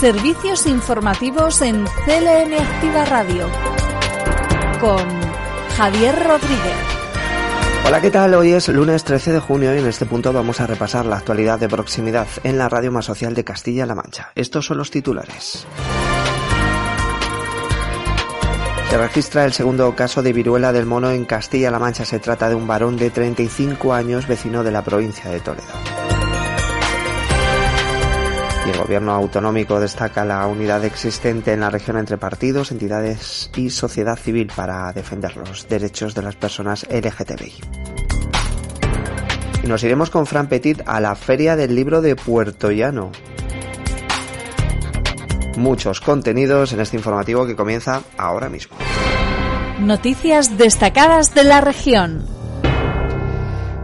Servicios informativos en CLN Activa Radio con Javier Rodríguez. Hola, ¿qué tal? Hoy es lunes 13 de junio y en este punto vamos a repasar la actualidad de proximidad en la radio más social de Castilla-La Mancha. Estos son los titulares. Se registra el segundo caso de viruela del mono en Castilla-La Mancha. Se trata de un varón de 35 años, vecino de la provincia de Toledo. El gobierno autonómico destaca la unidad existente en la región entre partidos, entidades y sociedad civil para defender los derechos de las personas LGTBI. Y nos iremos con Fran Petit a la Feria del Libro de Puerto Llano. Muchos contenidos en este informativo que comienza ahora mismo. Noticias destacadas de la región.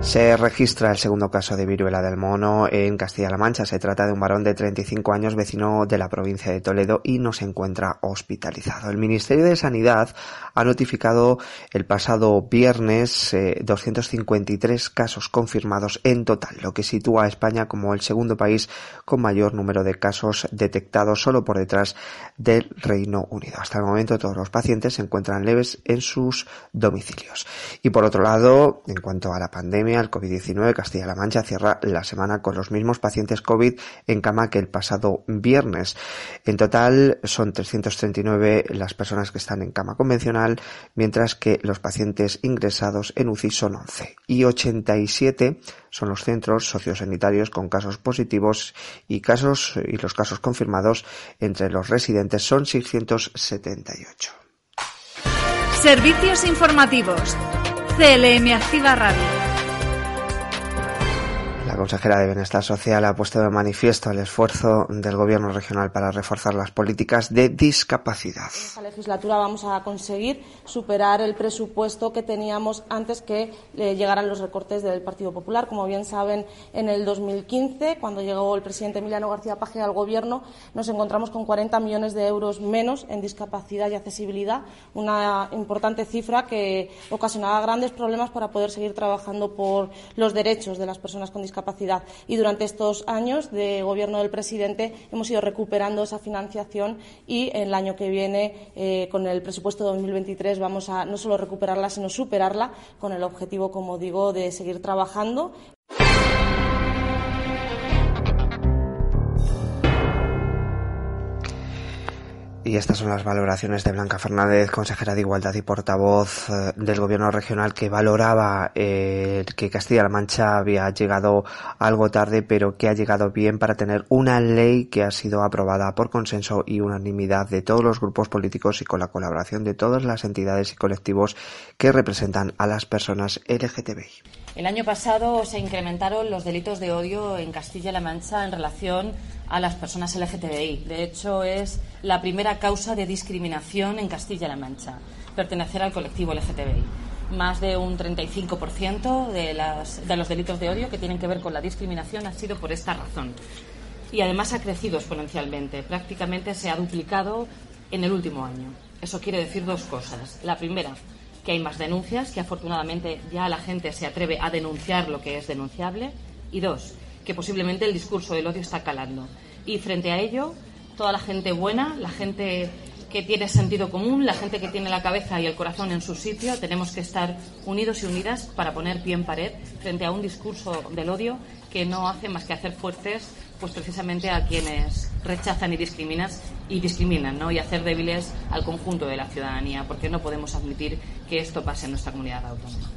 Se registra el segundo caso de viruela del mono en Castilla-La Mancha. Se trata de un varón de 35 años, vecino de la provincia de Toledo y no se encuentra hospitalizado. El Ministerio de Sanidad ha notificado el pasado viernes 253 eh, casos confirmados en total, lo que sitúa a España como el segundo país con mayor número de casos detectados, solo por detrás del Reino Unido. Hasta el momento todos los pacientes se encuentran leves en sus domicilios. Y por otro lado, en cuanto a la pandemia, el COVID-19, Castilla-La Mancha cierra la semana con los mismos pacientes COVID en cama que el pasado viernes. En total son 339 las personas que están en cama convencional, mientras que los pacientes ingresados en UCI son 11 y 87 son los centros sociosanitarios con casos positivos y casos y los casos confirmados entre los residentes son 678. Servicios informativos. CLM Activa Radio. La consejera de Bienestar Social ha puesto de manifiesto el esfuerzo del Gobierno regional para reforzar las políticas de discapacidad. En esta legislatura vamos a conseguir superar el presupuesto que teníamos antes que eh, llegaran los recortes del Partido Popular. Como bien saben, en el 2015, cuando llegó el presidente Emiliano García Paje al Gobierno, nos encontramos con 40 millones de euros menos en discapacidad y accesibilidad, una importante cifra que ocasionaba grandes problemas para poder seguir trabajando por los derechos de las personas con discapacidad y durante estos años de gobierno del presidente hemos ido recuperando esa financiación y el año que viene, eh, con el presupuesto de 2023, vamos a no solo recuperarla, sino superarla con el objetivo, como digo, de seguir trabajando Y estas son las valoraciones de Blanca Fernández, consejera de Igualdad y portavoz eh, del Gobierno regional, que valoraba eh, que Castilla-La Mancha había llegado algo tarde, pero que ha llegado bien para tener una ley que ha sido aprobada por consenso y unanimidad de todos los grupos políticos y con la colaboración de todas las entidades y colectivos que representan a las personas LGTBI. El año pasado se incrementaron los delitos de odio en Castilla-La Mancha en relación a las personas LGTBI. De hecho, es la primera causa de discriminación en Castilla-La Mancha, pertenecer al colectivo LGTBI. Más de un 35% de, las, de los delitos de odio que tienen que ver con la discriminación han sido por esta razón. Y además ha crecido exponencialmente. Prácticamente se ha duplicado en el último año. Eso quiere decir dos cosas. La primera, que hay más denuncias, que afortunadamente ya la gente se atreve a denunciar lo que es denunciable. Y dos, que posiblemente el discurso del odio está calando. Y frente a ello, toda la gente buena, la gente que tiene sentido común, la gente que tiene la cabeza y el corazón en su sitio, tenemos que estar unidos y unidas para poner pie en pared frente a un discurso del odio que no hace más que hacer fuertes pues precisamente a quienes rechazan y discriminan y discriminan, ¿no? Y hacer débiles al conjunto de la ciudadanía, porque no podemos admitir que esto pase en nuestra comunidad autónoma.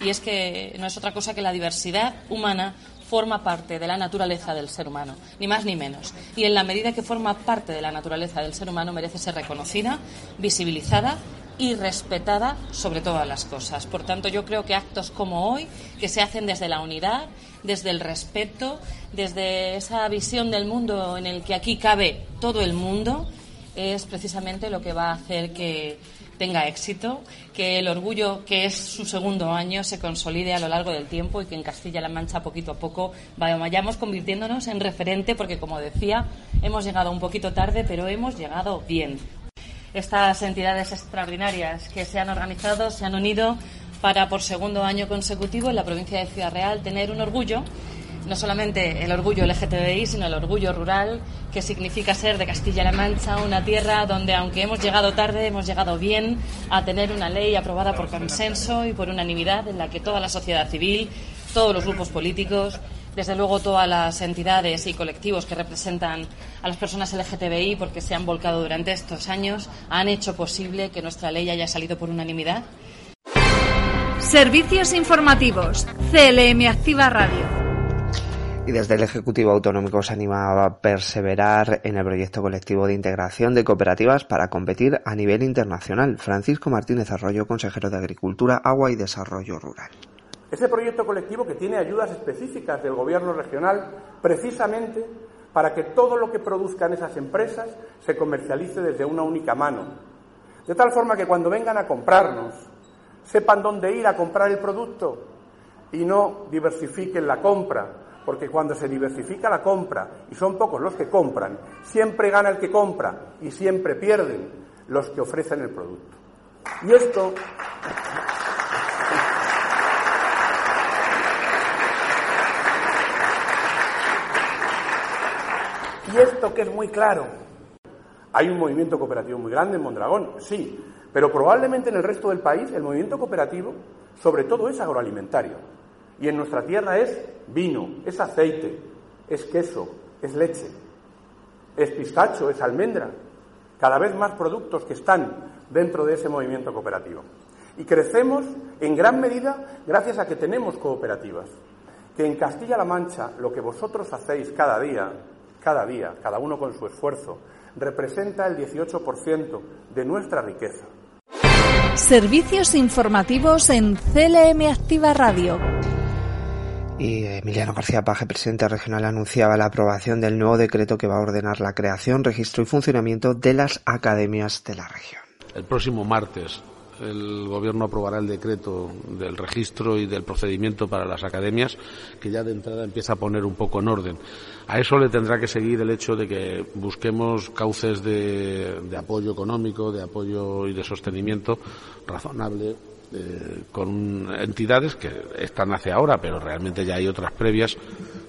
Y es que no es otra cosa que la diversidad humana forma parte de la naturaleza del ser humano, ni más ni menos. Y en la medida que forma parte de la naturaleza del ser humano merece ser reconocida, visibilizada y respetada sobre todas las cosas. Por tanto, yo creo que actos como hoy, que se hacen desde la unidad, desde el respeto, desde esa visión del mundo en el que aquí cabe todo el mundo, es precisamente lo que va a hacer que tenga éxito, que el orgullo, que es su segundo año, se consolide a lo largo del tiempo y que en Castilla-La Mancha poquito a poco vayamos convirtiéndonos en referente, porque como decía, hemos llegado un poquito tarde, pero hemos llegado bien. Estas entidades extraordinarias que se han organizado, se han unido para por segundo año consecutivo en la provincia de Ciudad Real tener un orgullo no solamente el orgullo LGTBI, sino el orgullo rural, que significa ser de Castilla-La Mancha, una tierra donde, aunque hemos llegado tarde, hemos llegado bien a tener una ley aprobada por consenso y por unanimidad en la que toda la sociedad civil, todos los grupos políticos, desde luego todas las entidades y colectivos que representan a las personas LGTBI, porque se han volcado durante estos años, han hecho posible que nuestra ley haya salido por unanimidad. Servicios informativos. CLM Activa Radio y desde el Ejecutivo Autonómico se anima a perseverar en el proyecto colectivo de integración de cooperativas para competir a nivel internacional. Francisco Martínez Arroyo, consejero de Agricultura, Agua y Desarrollo Rural. Ese proyecto colectivo que tiene ayudas específicas del Gobierno regional precisamente para que todo lo que produzcan esas empresas se comercialice desde una única mano. De tal forma que cuando vengan a comprarnos, sepan dónde ir a comprar el producto y no diversifiquen la compra, porque cuando se diversifica la compra y son pocos los que compran, siempre gana el que compra y siempre pierden los que ofrecen el producto. Y esto Y esto que es muy claro. Hay un movimiento cooperativo muy grande en Mondragón, sí, pero probablemente en el resto del país el movimiento cooperativo sobre todo es agroalimentario. Y en nuestra tierra es vino, es aceite, es queso, es leche, es pistacho, es almendra. Cada vez más productos que están dentro de ese movimiento cooperativo. Y crecemos en gran medida gracias a que tenemos cooperativas. Que en Castilla-La Mancha lo que vosotros hacéis cada día, cada día, cada uno con su esfuerzo, representa el 18% de nuestra riqueza. Servicios informativos en CLM Activa Radio. Y Emiliano García Paje, presidente regional, anunciaba la aprobación del nuevo decreto que va a ordenar la creación, registro y funcionamiento de las academias de la región. El próximo martes el Gobierno aprobará el decreto del registro y del procedimiento para las academias, que ya de entrada empieza a poner un poco en orden. A eso le tendrá que seguir el hecho de que busquemos cauces de, apoyo económico, de apoyo y de sostenimiento razonable eh, con entidades que están hacia ahora, pero realmente ya hay otras previas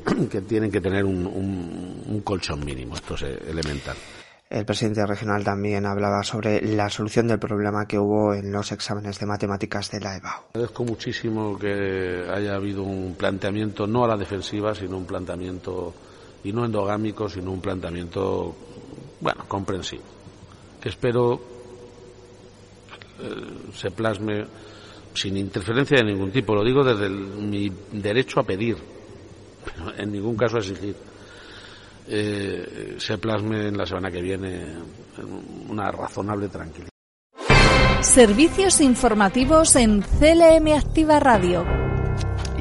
que tienen que tener un, un colchón mínimo. Esto es elemental. El presidente regional también hablaba sobre la solución del problema que hubo en los exámenes de matemáticas de la EBAU. Agradezco muchísimo que haya habido un planteamiento no a la defensiva, sino un planteamiento, y no endogámico, sino un planteamiento, bueno, comprensivo, que espero eh, se plasme sin interferencia de ningún tipo. Lo digo desde mi derecho a pedir, en ningún caso a exigir. Eh, se plasme en la semana que viene una razonable tranquilidad. Servicios informativos en CLM Activa Radio.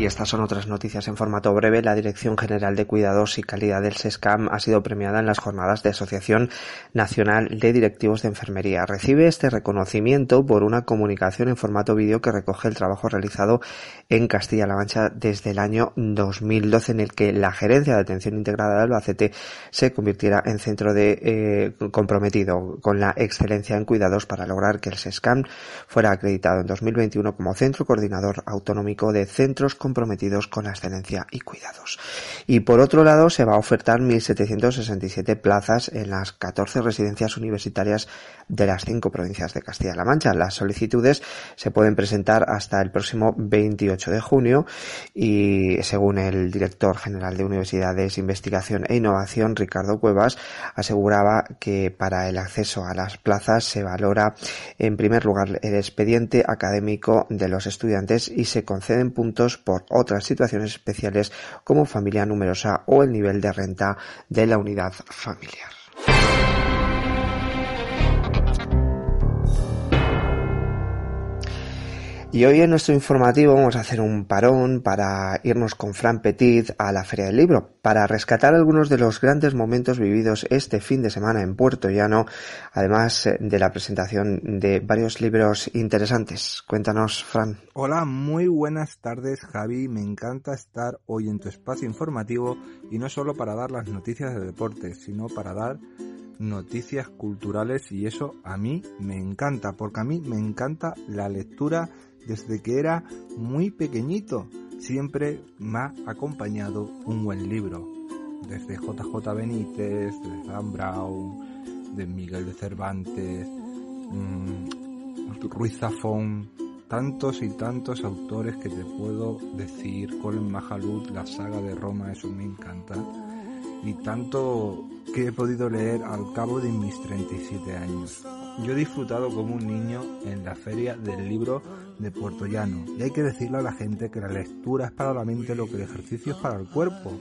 Y estas son otras noticias en formato breve. La Dirección General de Cuidados y Calidad del SESCAM ha sido premiada en las jornadas de Asociación Nacional de Directivos de Enfermería. Recibe este reconocimiento por una comunicación en formato vídeo que recoge el trabajo realizado en Castilla-La Mancha desde el año 2012 en el que la Gerencia de Atención Integrada de Albacete se convirtiera en centro de eh, comprometido con la excelencia en cuidados para lograr que el SESCAM fuera acreditado en 2021 como Centro Coordinador Autonómico de Centros comprometidos con la excelencia y cuidados. Y por otro lado, se va a ofertar 1.767 plazas en las 14 residencias universitarias de las cinco provincias de Castilla-La Mancha. Las solicitudes se pueden presentar hasta el próximo 28 de junio y según el director general de Universidades, Investigación e Innovación, Ricardo Cuevas, aseguraba que para el acceso a las plazas se valora en primer lugar el expediente académico de los estudiantes y se conceden puntos por otras situaciones especiales como familia numerosa o el nivel de renta de la unidad familiar. Y hoy en nuestro informativo vamos a hacer un parón para irnos con Fran Petit a la Feria del Libro, para rescatar algunos de los grandes momentos vividos este fin de semana en Puerto Llano, además eh, de la presentación de varios libros interesantes. Cuéntanos, Fran. Hola, muy buenas tardes, Javi. Me encanta estar hoy en tu espacio informativo y no solo para dar las noticias de deporte, sino para dar noticias culturales y eso a mí me encanta, porque a mí me encanta la lectura desde que era muy pequeñito. Siempre me ha acompañado un buen libro. Desde JJ Benítez, de Dan Brown, de Miguel de Cervantes, mmm, Ruiz Zafón, tantos y tantos autores que te puedo decir, Colin Majalud, la saga de Roma, eso me encanta. Y tanto que he podido leer al cabo de mis 37 años. Yo he disfrutado como un niño en la feria del libro de Puerto Llano y hay que decirle a la gente que la lectura es para la mente lo que el ejercicio es para el cuerpo.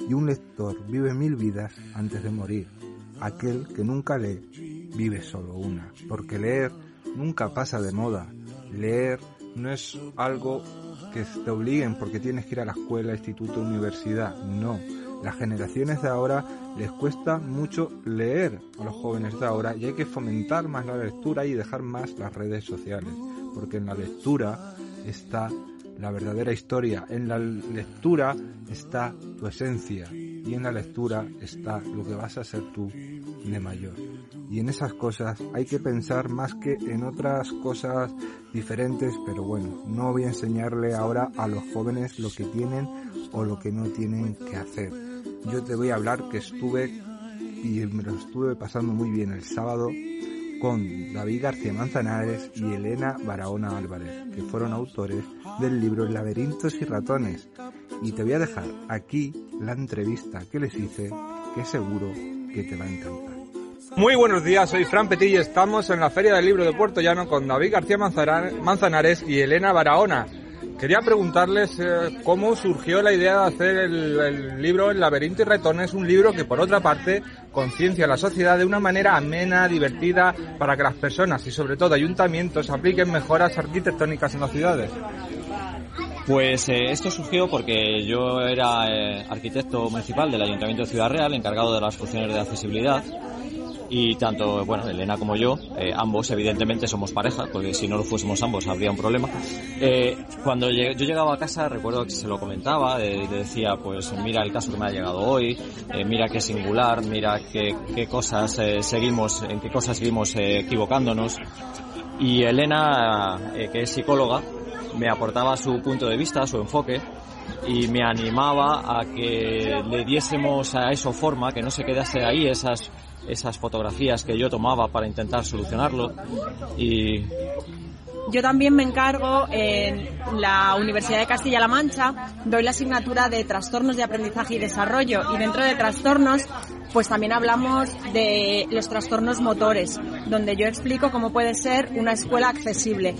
Y un lector vive mil vidas antes de morir. Aquel que nunca lee vive solo una. Porque leer nunca pasa de moda. Leer no es algo que te obliguen porque tienes que ir a la escuela, instituto, universidad. No las generaciones de ahora les cuesta mucho leer a los jóvenes de ahora y hay que fomentar más la lectura y dejar más las redes sociales, porque en la lectura está la verdadera historia, en la lectura está tu esencia y en la lectura está lo que vas a ser tú de mayor. Y en esas cosas hay que pensar más que en otras cosas diferentes, pero bueno, no voy a enseñarle ahora a los jóvenes lo que tienen o lo que no tienen que hacer yo te voy a hablar que estuve y me lo estuve pasando muy bien el sábado con David García Manzanares y Elena Barahona Álvarez, que fueron autores del libro Laberintos y Ratones. Y te voy a dejar aquí la entrevista que les hice, que seguro que te va a encantar. Muy buenos días, soy Fran Petit y estamos en la Feria del Libro de Puerto Llano con David García Manzanares y Elena Barahona. Quería preguntarles eh, cómo surgió la idea de hacer el, libro El laberinto y ratones, un libro que por otra parte conciencia a la sociedad de una manera amena, divertida, para que las personas y sobre todo ayuntamientos apliquen mejoras arquitectónicas en las ciudades. Pues eh, esto surgió porque yo era eh, arquitecto municipal del Ayuntamiento de Ciudad Real, encargado de las funciones de accesibilidad y tanto, bueno, Elena como yo, eh, ambos evidentemente somos pareja, porque si no lo fuésemos ambos habría un problema. Eh, cuando yo llegaba a casa recuerdo que se lo comentaba eh, le decía, pues mira el caso que me ha llegado hoy, mira qué singular, mira qué, qué cosas seguimos, en qué cosas seguimos equivocándonos. Y Elena, que es psicóloga, me aportaba su punto de vista, su enfoque, y me animaba a que le diésemos a eso forma, que no se quedase ahí esas esas fotografías que yo tomaba para intentar solucionarlo y yo también me encargo en la Universidad de Castilla-La Mancha, doy la asignatura de trastornos de aprendizaje y desarrollo y dentro de trastornos pues también hablamos de los trastornos motores, donde yo explico cómo puede ser una escuela accesible.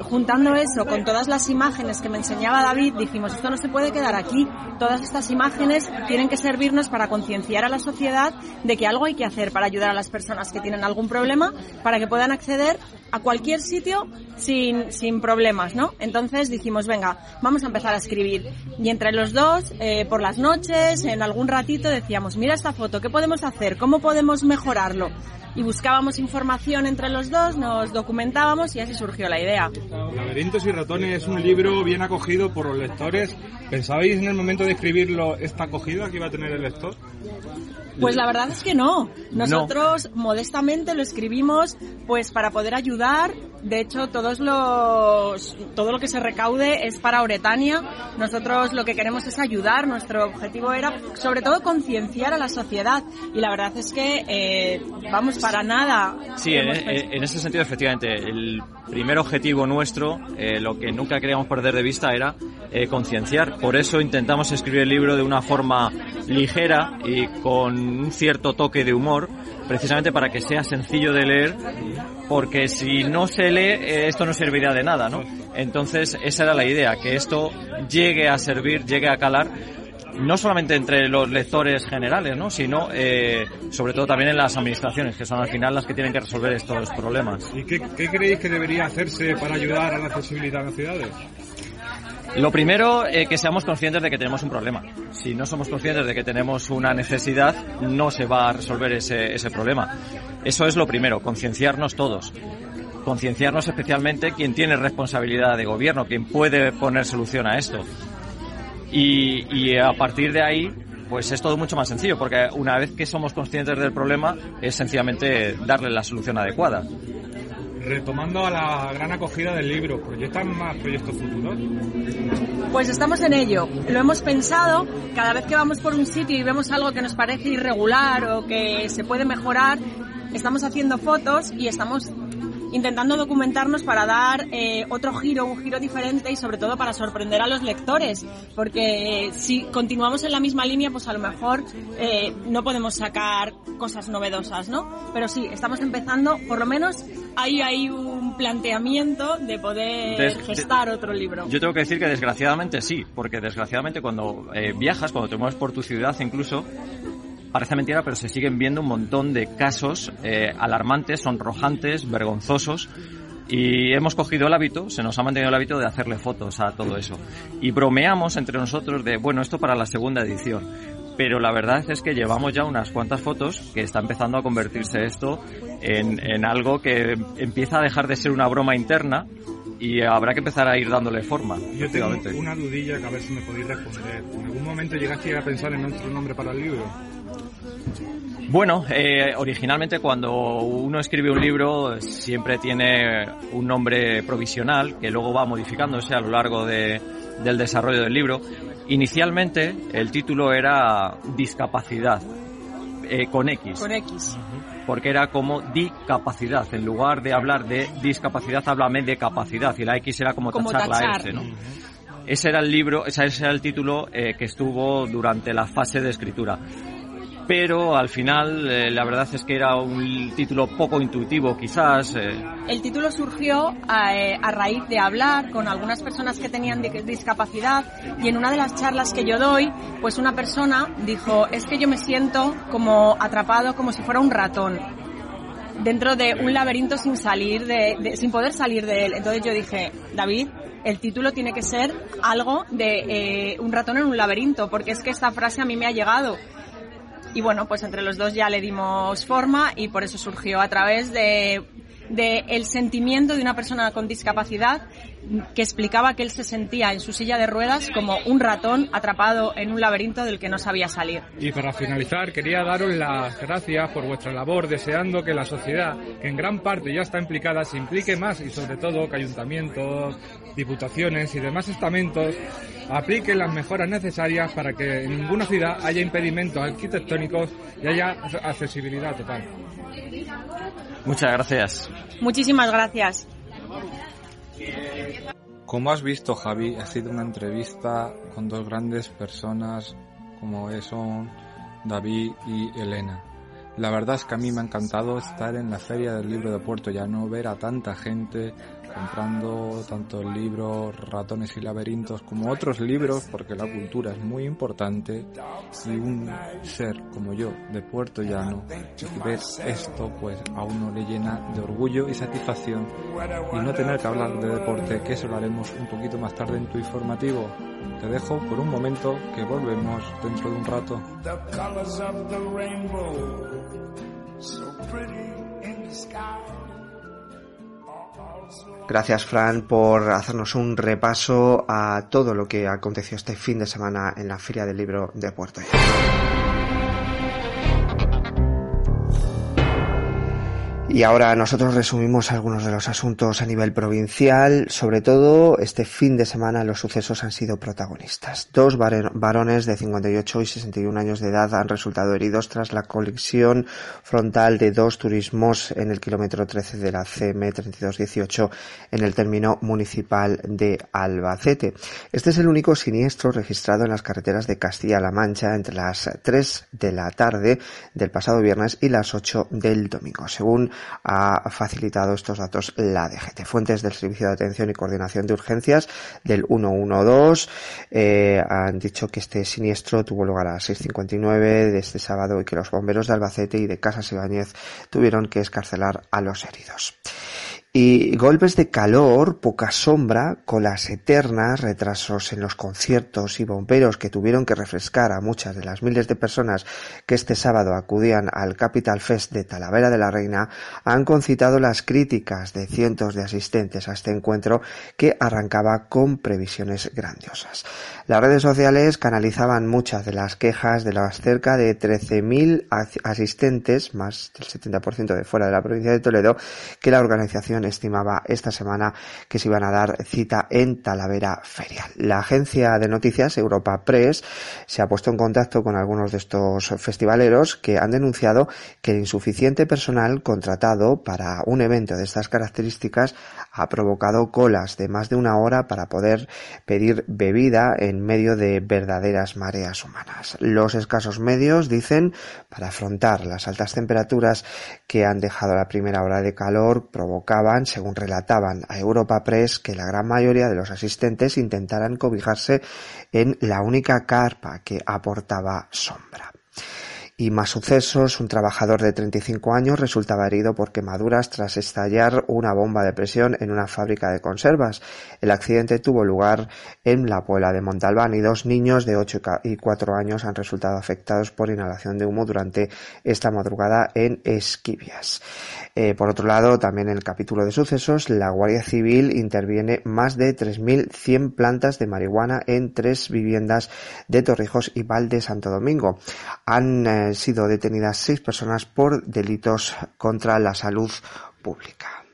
Juntando eso con todas las imágenes que me enseñaba David, dijimos, esto no se puede quedar aquí. Todas estas imágenes tienen que servirnos para concienciar a la sociedad de que algo hay que hacer para ayudar a las personas que tienen algún problema, para que puedan acceder a cualquier sitio sin, sin problemas, ¿no? Entonces dijimos, venga, vamos a empezar a escribir. Y entre los dos, eh, por las noches, en algún ratito, decíamos, mira esta foto, ¿qué podemos hacer? ¿Cómo podemos mejorarlo? Y buscábamos información entre los dos, nos documentábamos y así surgió la idea. Laberintos y ratones es un libro bien acogido por los lectores. ¿Pensabais en el momento de escribirlo esta acogida que iba a tener el lector? Pues la verdad es que no. Nosotros modestamente lo escribimos pues para poder ayudar. De hecho, todos los todo lo que se recaude es para Oretania. Nosotros lo que queremos es ayudar. Nuestro objetivo era sobre todo concienciar a la sociedad y la verdad es que eh, vamos para nada. Sí, en, en, ese sentido efectivamente el primer objetivo nuestro, eh, lo que nunca queríamos perder de vista era eh, concienciar. Por eso intentamos escribir el libro de una forma ligera y con un cierto toque de humor, precisamente para que sea sencillo de leer, porque si no se lee, eh, esto no serviría de nada, ¿no? Entonces, esa era la idea, que esto llegue a servir, llegue a calar no solamente entre los lectores generales, ¿no? sino eh, sobre todo también en las administraciones, que son al final las que tienen que resolver estos problemas. ¿Y qué, qué creéis que debería hacerse para ayudar a la accesibilidad en las ciudades? Lo primero, eh, que seamos conscientes de que tenemos un problema. Si no somos conscientes de que tenemos una necesidad, no se va a resolver ese, ese problema. Eso es lo primero, concienciarnos todos. Concienciarnos especialmente quien tiene responsabilidad de gobierno, quien puede poner solución a esto. Y, y a partir de ahí, pues es todo mucho más sencillo, porque una vez que somos conscientes del problema, es sencillamente darle la solución adecuada. Retomando a la gran acogida del libro, ¿proyectan más proyectos futuros? Pues estamos en ello. Lo hemos pensado. Cada vez que vamos por un sitio y vemos algo que nos parece irregular o que se puede mejorar, estamos haciendo fotos y estamos intentando documentarnos para dar eh, otro giro, un giro diferente y sobre todo para sorprender a los lectores, porque eh, si continuamos en la misma línea, pues a lo mejor eh, no podemos sacar cosas novedosas, ¿no? Pero sí, estamos empezando, por lo menos ahí hay un planteamiento de poder Des- gestar otro libro. Yo tengo que decir que desgraciadamente sí, porque desgraciadamente cuando eh, viajas, cuando te mueves por tu ciudad incluso, parece mentira, pero se siguen viendo un montón de casos eh, alarmantes, sonrojantes, vergonzosos. Y hemos cogido el hábito, se nos ha mantenido el hábito de hacerle fotos a todo eso. Y bromeamos entre nosotros de, bueno, esto para la segunda edición. Pero la verdad es que llevamos ya unas cuantas fotos que está empezando a convertirse esto en, en algo que empieza a dejar de ser una broma interna y habrá que empezar a ir dándole forma. Yo tengo una dudilla que a ver si me podéis responder. ¿En algún momento llegaste a pensar en otro nombre para el libro? Bueno, eh, originalmente cuando uno escribe un libro siempre tiene un nombre provisional que luego va modificándose a lo largo de- del desarrollo del libro. Inicialmente el título era Discapacidad, eh, con X, Con X. porque era como discapacidad. En lugar de hablar de discapacidad, háblame de capacidad y la X era como, Como tachar la. S, ¿no? Ese era el libro, ese era el título eh, que estuvo durante la fase de escritura. Pero al final, eh, la verdad es que era un título poco intuitivo, quizás. eh, El título surgió a, eh, a raíz de hablar con algunas personas que tenían di- discapacidad y en una de las charlas que yo doy, pues una persona dijo, es que yo me siento como atrapado, como si fuera un ratón dentro de un laberinto sin salir de, de- sin poder salir de él. Entonces yo dije, David, el título tiene que ser algo de un ratón en un laberinto, porque es que esta frase a mí me ha llegado. Y bueno, pues entre los dos ya le dimos forma y por eso surgió a través de, de el sentimiento de una persona con discapacidad que explicaba que él se sentía en su silla de ruedas como un ratón atrapado en un laberinto del que no sabía salir. Y para finalizar, quería daros las gracias por vuestra labor, deseando que la sociedad, que en gran parte ya está implicada, se implique más y sobre todo que ayuntamientos, diputaciones y demás estamentos apliquen las mejoras necesarias para que en ninguna ciudad haya impedimentos arquitectónicos y haya accesibilidad total. muchas gracias. Muchísimas gracias. Como has visto, Javi, ha sido una entrevista con dos grandes personas como son David y Elena. La verdad es que a mí me ha encantado estar en la Feria del Libro de Puerto Llano, ver a tanta gente comprando tanto el libro Ratones y Laberintos como otros libros, porque la cultura es muy importante y un ser como yo de Puerto Llano, ver esto pues a uno le llena de orgullo y satisfacción y no tener que hablar de deporte, que eso lo haremos un poquito más tarde en tu informativo. Te dejo por un momento que volvemos dentro de un rato. Gracias, Fran, por hacernos un repaso a todo lo que aconteció este fin de semana en la Feria del Libro de Puerto Y ahora nosotros resumimos algunos de los asuntos a nivel provincial. Sobre todo, este fin de semana los sucesos han sido protagonistas. Dos varones de 58 y 61 años de edad han resultado heridos tras la colisión frontal de dos turismos en el kilómetro 13 de la CM 3218 en el término municipal de Albacete. Este es el único siniestro registrado en las carreteras de Castilla-La Mancha entre las 3 de la tarde del pasado viernes y las 8 del domingo. Según ha facilitado estos datos la DGT. Fuentes del Servicio de Atención y Coordinación de Urgencias del 112 eh, han dicho que este siniestro tuvo lugar a las 6.59 de este sábado y que los bomberos de Albacete y de Casas Ibáñez tuvieron que escarcelar a los heridos. Y golpes de calor, poca sombra, colas eternas, retrasos en los conciertos y bomberos que tuvieron que refrescar a muchas de las miles de personas que este sábado acudían al Capital Fest de Talavera de la Reina han concitado las críticas de cientos de asistentes a este encuentro que arrancaba con previsiones grandiosas. Las redes sociales canalizaban muchas de las quejas de las cerca de 13.000 asistentes, más del 70% de fuera de la provincia de Toledo, que la organización estimaba esta semana que se iban a dar cita en Talavera Ferial. La agencia de noticias Europa Press se ha puesto en contacto con algunos de estos festivaleros que han denunciado que el insuficiente personal contratado para un evento de estas características ha provocado colas de más de una hora para poder pedir bebida en medio de verdaderas mareas humanas. Los escasos medios, dicen, para afrontar las altas temperaturas que han dejado la primera hora de calor, según relataban a Europa Press, que la gran mayoría de los asistentes intentaran cobijarse en la única carpa que aportaba sombra. Y más sucesos, un trabajador de 35 años resultaba herido por quemaduras tras estallar una bomba de presión en una fábrica de conservas. El accidente tuvo lugar en la Puebla de Montalbán y dos niños de 8 y 4 años han resultado afectados por inhalación de humo durante esta madrugada en Esquivias. Eh, por otro lado, también en el capítulo de sucesos, la Guardia Civil interviene más de 3.100 plantas de marihuana en tres viviendas de Torrijos y Val de Santo Domingo. Han eh, sido detenidas seis personas por delitos contra la salud pública.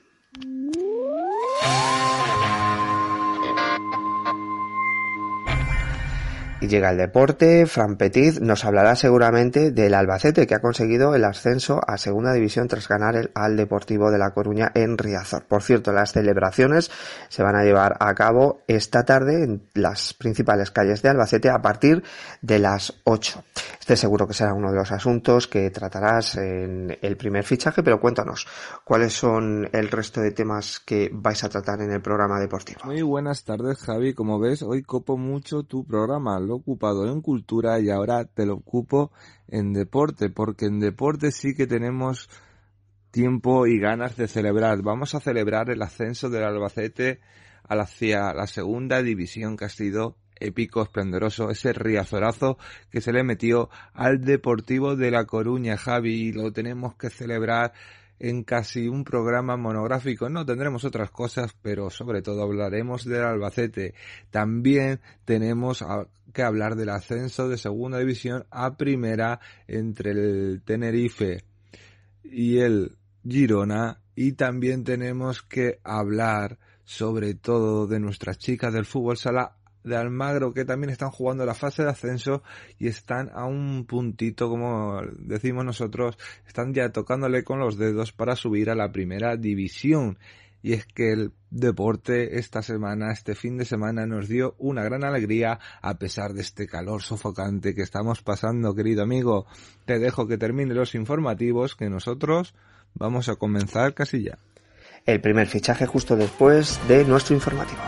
Llega el deporte, Fran Petit nos hablará seguramente del Albacete que ha conseguido el ascenso a segunda división tras ganar el, al Deportivo de La Coruña en Riazor. Por cierto, las celebraciones se van a llevar a cabo esta tarde en las principales calles de Albacete a partir de las 8. Este seguro que será uno de los asuntos que tratarás en el primer fichaje, pero cuéntanos, ¿cuáles son el resto de temas que vais a tratar en el programa deportivo? Muy buenas tardes, Javi. Como ves, hoy copo mucho tu programa ocupado en cultura y ahora te lo ocupo en deporte, porque en deporte sí que tenemos tiempo y ganas de celebrar. Vamos a celebrar el ascenso del Albacete hacia la segunda división que ha sido épico, esplendoroso, ese riazorazo que se le metió al Deportivo de La Coruña, Javi, y lo tenemos que celebrar en casi un programa monográfico. No tendremos otras cosas, pero sobre todo hablaremos del Albacete. También tenemos que hablar del ascenso de segunda división a primera entre el Tenerife y el Girona. Y también tenemos que hablar sobre todo de nuestras chicas del fútbol sala de Almagro que también están jugando la fase de ascenso y están a un puntito, como decimos nosotros, están ya tocándole con los dedos para subir a la primera división. Y es que el deporte esta semana, este fin de semana, nos dio una gran alegría a pesar de este calor sofocante que estamos pasando, querido amigo. Te dejo que termine los informativos que nosotros vamos a comenzar casi ya. El primer fichaje justo después de nuestro informativo.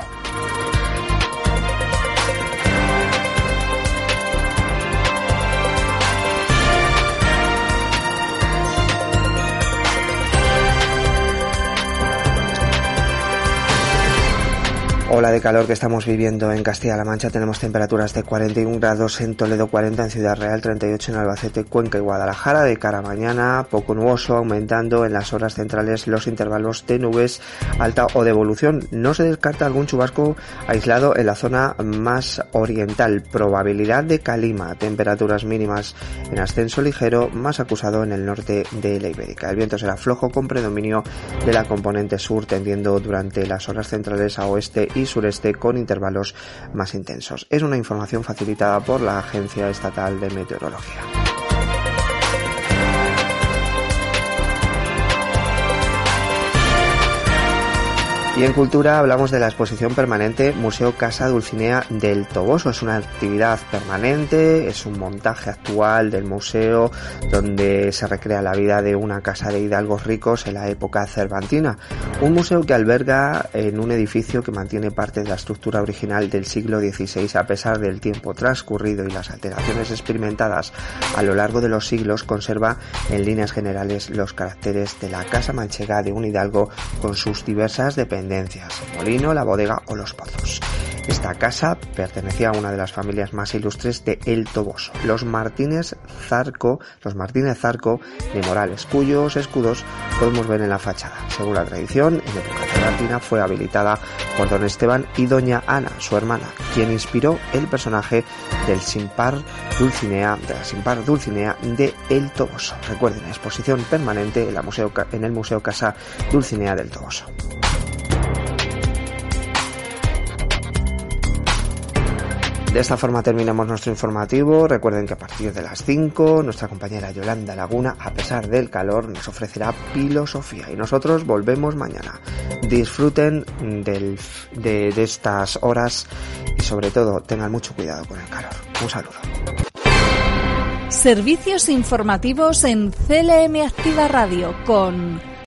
Ola de calor que estamos viviendo en Castilla-La Mancha. Tenemos temperaturas de 41 grados en Toledo, 40 en Ciudad Real, 38 en Albacete, Cuenca y Guadalajara. De cara a mañana, poco nuboso, aumentando en las horas centrales los intervalos de nubes alta o de evolución. No se descarta algún chubasco aislado en la zona más oriental. Probabilidad de calima. Temperaturas mínimas en ascenso ligero, más acusado en el norte de la Ibérica. El viento será flojo con predominio de la componente sur, tendiendo durante las horas centrales a oeste y sureste con intervalos más intensos. Es una información facilitada por la Agencia Estatal de Meteorología. Y en cultura hablamos de la exposición permanente Museo Casa Dulcinea del Toboso. Es una actividad permanente, es un montaje actual del museo donde se recrea la vida de una casa de hidalgos ricos en la época cervantina. Un museo que alberga en un edificio que mantiene parte de la estructura original del siglo XVI a pesar del tiempo transcurrido y las alteraciones experimentadas a lo largo de los siglos conserva en líneas generales los caracteres de la casa manchega de un hidalgo con sus diversas el molino, la bodega o los pozos. Esta casa pertenecía a una de las familias más ilustres de El Toboso, los Martínez Zarco, los Martínez Zarco de Morales, cuyos escudos podemos ver en la fachada. Según la tradición, en época cervantina fue habilitada por don Esteban y doña Ana, su hermana, quien inspiró el personaje del Simpar Dulcinea, de Dulcinea de El Toboso. Recuerden, exposición permanente en, en el Museo Casa Dulcinea del Toboso. De esta forma terminamos nuestro informativo. Recuerden que a partir de las 5 nuestra compañera Yolanda Laguna, a pesar del calor, nos ofrecerá filosofía y nosotros volvemos mañana. Disfruten de estas horas y sobre todo tengan mucho cuidado con el calor. Un saludo. Servicios informativos en CLM Activa Radio con